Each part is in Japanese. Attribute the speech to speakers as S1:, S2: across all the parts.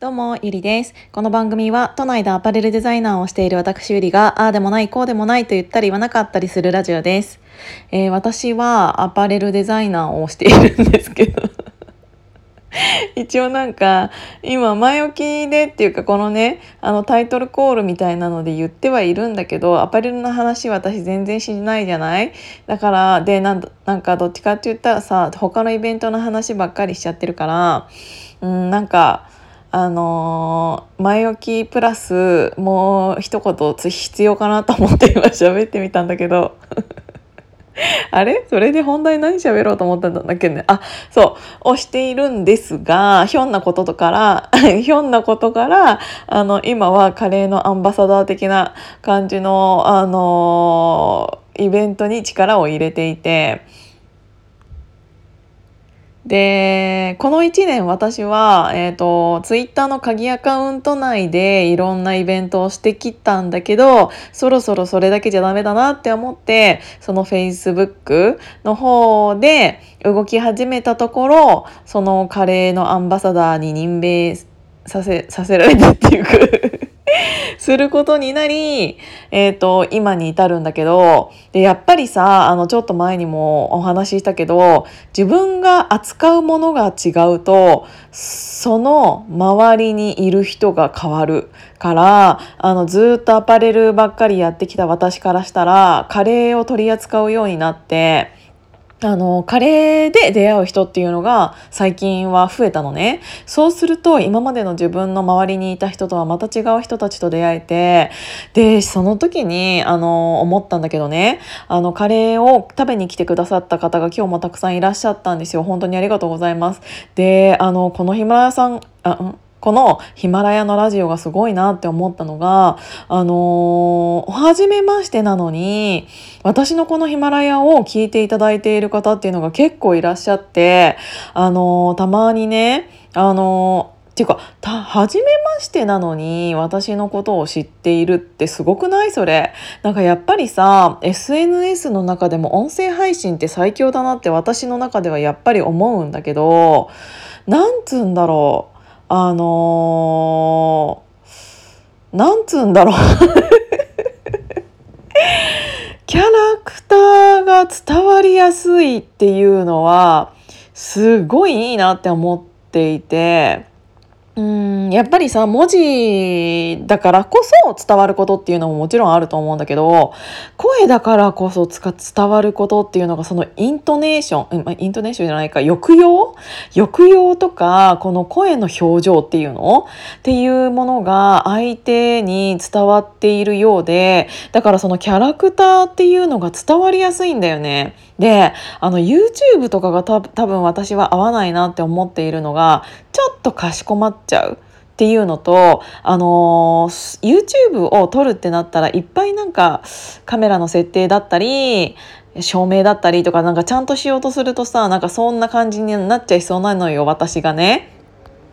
S1: どうも、ゆりです。この番組は、都内でアパレルデザイナーをしている私ゆりが、ああでもない、こうでもないと言ったり言わなかったりするラジオです。えー、私はアパレルデザイナーをしているんですけど 一応なんか、今前置きでっていうか、このね、あのタイトルコールみたいなので言ってはいるんだけど、アパレルの話私全然しないじゃない？だから、で、なんなんかどっちかって言ったらさ、他のイベントの話ばっかりしちゃってるから、うん、なんか、あのー、前置きプラスもう一言必要かなと思って今喋ってみたんだけど。あれ？それで本題何喋ろうと思ったんだっけね？あそう。をしているんですがひょんなこととから ひょんなことからあの今はカレーのアンバサダー的な感じのあのー、イベントに力を入れていて。でこの1年私は、えーと、ツイッターの鍵アカウント内でいろんなイベントをしてきたんだけどそろそろそれだけじゃダメだなって思ってその Facebook の方で動き始めたところそのカレーのアンバサダーに任命させさせられたっていうか。することになり、えっ、ー、と、今に至るんだけど、で、やっぱりさ、あの、ちょっと前にもお話ししたけど、自分が扱うものが違うと、その周りにいる人が変わる。から、あの、ずっとアパレルばっかりやってきた私からしたら、カレーを取り扱うようになって、あの、カレーで出会う人っていうのが最近は増えたのね。そうすると今までの自分の周りにいた人とはまた違う人たちと出会えて、で、その時に、あの、思ったんだけどね、あの、カレーを食べに来てくださった方が今日もたくさんいらっしゃったんですよ。本当にありがとうございます。で、あの、このヒマラヤさん、あ、うん？このヒマラヤのラジオがすごいなって思ったのが、あのー、はじめましてなのに、私のこのヒマラヤを聞いていただいている方っていうのが結構いらっしゃって、あのー、たまにね、あのーっていうか、た、初めましてなのに私のことを知っているってすごくないそれ？なんかやっぱりさ、SNS の中でも音声配信って最強だなって私の中ではやっぱり思うんだけど、なんつうんだろう。あのー、なんつうんだろう。キャラクターが伝わりやすいっていうのはすごいいいなって思っていて。うんやっぱりさ文字だからこそ伝わることっていうのももちろんあると思うんだけど声だからこそ伝わることっていうのがそのイントネーションうんイントネーションじゃないか抑揚？抑揚とかこの声の表情っていうの？っていうものが相手に伝わっているようでだからそのキャラクターっていうのが伝わりやすいんだよね。であの YouTube とかが多分私は合わないなって思っているのがちょっとかしこまってちゃう。っていうのと、あの、YouTube を撮るってなったらいっぱいなんかカメラの設定だったり照明だったりとかなんかちゃんとしようとするとさなんかそんな感じになっちゃいそうなのよ私がね。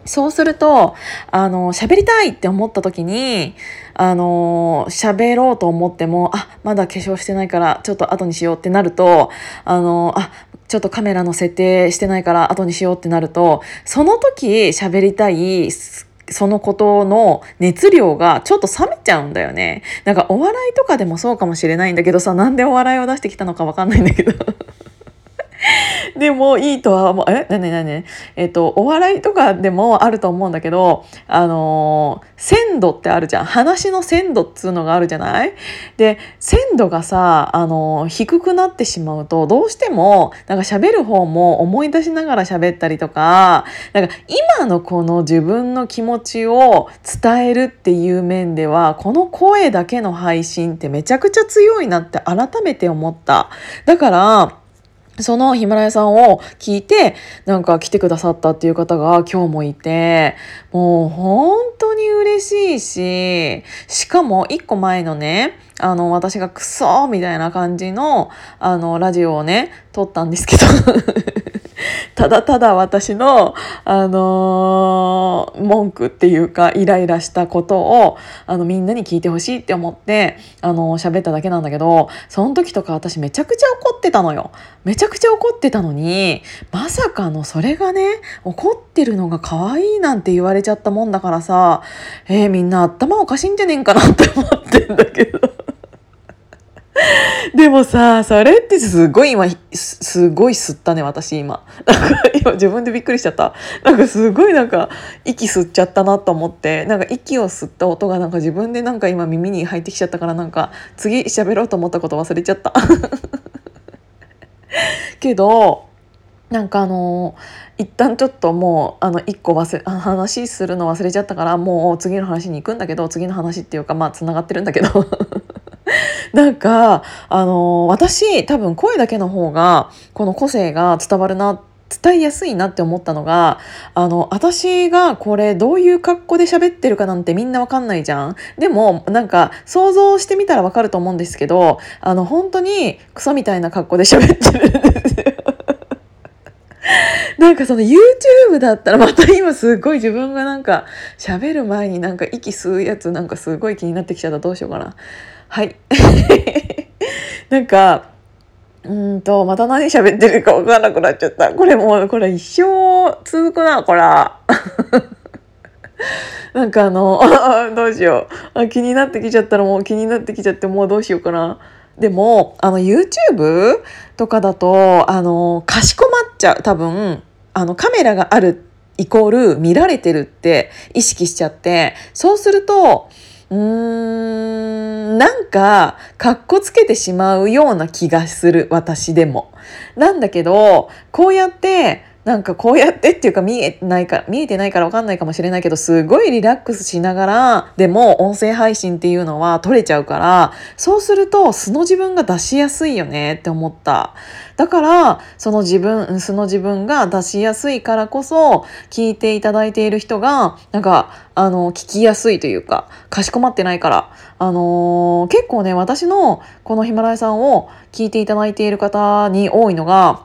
S1: そうすると、あの、喋りたいって思った時に、あの、喋ろうと思っても、あ、まだ化粧してないから、ちょっと後にしようってなると、あの、あ、ちょっとカメラの設定してないから後にしようってなると、その時喋りたい、そのことの熱量がちょっと冷めちゃうんだよね。なんかお笑いとかでもそうかもしれないんだけどさ、なんでお笑いを出してきたのかわかんないんだけど。でもいいとは思う。え？なになにえっ、と、お笑いとかでもあると思うんだけど、あのー、鮮度ってあるじゃん。話の鮮度っつうのがあるじゃない？で、鮮度がさ、あのー、低くなってしまうと、どうしても、なんか喋る方も思い出しながら喋ったりとか、なんか今のこの自分の気持ちを伝えるっていう面では、この声だけの配信ってめちゃくちゃ強いなって改めて思った。だから、そのヒマラヤさんを聞いて、なんか来てくださったっていう方が今日もいて、もう本当に嬉しいし、しかも一個前のね、あの、私がクソみたいな感じの、あの、ラジオをね、撮ったんですけど。ただただ私の、あのー、文句っていうかイライラしたことをあのみんなに聞いてほしいって思ってあの喋っただけなんだけどその時とか私めちゃくちゃ怒ってたのよ。めちゃくちゃ怒ってたのにまさかのそれがね怒ってるのが可愛いなんて言われちゃったもんだからさえー、みんな頭おかしいんじゃねえんかなって思ってんだけど。でもさ、それってすごい今、すごい吸ったね、私今。なんか今自分でびっくりしちゃった。なんかすごいなんか息吸っちゃったなと思って、なんか息を吸った音がなんか自分でなんか今耳に入ってきちゃったからなんか次喋ろうと思ったこと忘れちゃった。けど、なんかあのー、一旦ちょっともうあの1個忘れ話するの忘れちゃったからもう次の話に行くんだけど次の話っていうかまあつながってるんだけどなんかあの私多分声だけの方がこの個性が伝わるな伝えやすいなって思ったのがあの私がこれどういう格好で喋ってるかなんてみんなわかんないじゃん。でもなんか想像してみたらわかると思うんですけどあの本当にクソみたいな格好で喋ってるんですよ。なんかその YouTube だったらまた今すごい自分がなんか喋る前になんか息吸うやつなんかすごい気になってきちゃったどうしようかな。はい。なんかうんとまた何喋ってるか分からなくなっちゃった。これもうこれ一生続くなこれ なんかあの どうしよう。気になってきちゃったらもう気になってきちゃってもうどうしようかな。でもあの YouTube とかだとあのかしこまっちゃう多分あのカメラがあるイコール見られてるって意識しちゃってそうするとうーん、なんか、かっこつけてしまうような気がする、私でも。なんだけど、こうやって、なんかこうやってっていうか見えないか見えてないから分かんないかもしれないけどすごいリラックスしながらでも音声配信っていうのは取れちゃうからそうすると素の自分が出しやすいよねって思った。だからその自分素の自分が出しやすいからこそ聞いていただいている人がなんかあの聞きやすいというかかしこまってないから。あのー、結構ね私のこのヒマラヤさんを聞いていただいている方に多いのが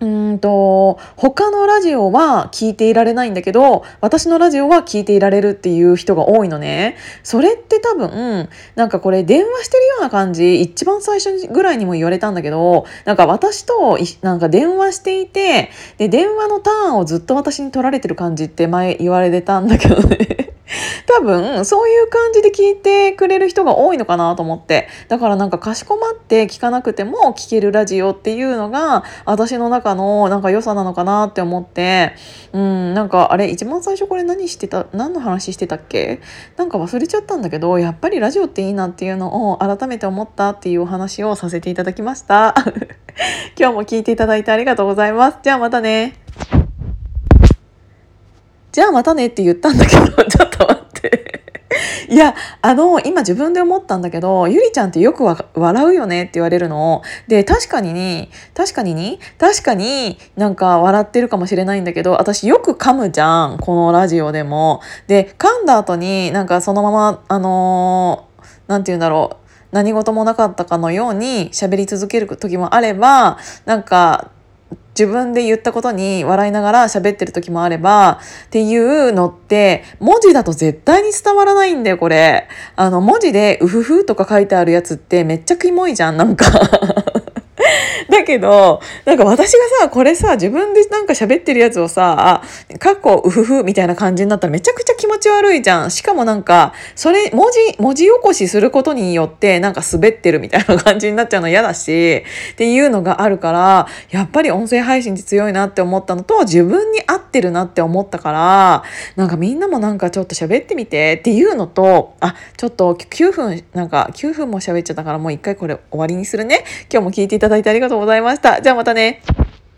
S1: うんと他のラジオは聞いていられないんだけど私のラジオは聞いていられるっていう人が多いのね。それって多分なんかこれ電話してるような感じ一番最初ぐらいにも言われたんだけどなんか私となんか電話していてで電話のターンをずっと私に取られてる感じって前言われてたんだけどね。多分そういう感じで聞いてくれる人が多いのかなと思って。だからなんかかしこまって聞かなくても聞けるラジオっていうのが私の中のなんか良さなのかなって思って。うんなんかあれ一番最初これ何してた何の話してたっけ？なんか忘れちゃったんだけどやっぱりラジオっていいなっていうのを改めて思ったっていうお話をさせていただきました。今日も聞いていただいてありがとうございます。じゃあまたね。じゃあまたねって言ったんだけど、ちょっと待って。いや、あの、今自分で思ったんだけど、ゆりちゃんってよく笑うよねって言われるの。で、確かにに、確かにに、確かになんか笑ってるかもしれないんだけど、私よく噛むじゃん、このラジオでも。で、噛んだ後になんかそのまま、あのー、て言うんだろう。何事もなかったかのように喋り続ける時もあれば、なんか自分で言ったことに笑いながら喋ってる時もあればっていうのって文字だと絶対に伝わらないんだよこれ。あの文字で「うふふ」とか書いてあるやつってめっちゃキモいじゃんなんか。けど、なんか私がさ、これさ、自分でなんか喋ってるやつをさ、かっこうふふみたいな感じになったらめちゃくちゃ気持ち悪いじゃん。しかもなんか、それ、文字、文字起こしすることによって、なんか滑ってるみたいな感じになっちゃうの嫌だし、っていうのがあるから、やっぱり音声配信って強いなって思ったのと、自分に合ってるなって思ったから、なんかみんなもなんかちょっと喋ってみてっていうのと、あ、ちょっと9分、なんか9分も喋っちゃったからもう一回これ終わりにするね。今日も聞いていただいてありがとうございざいました。じゃあまたね。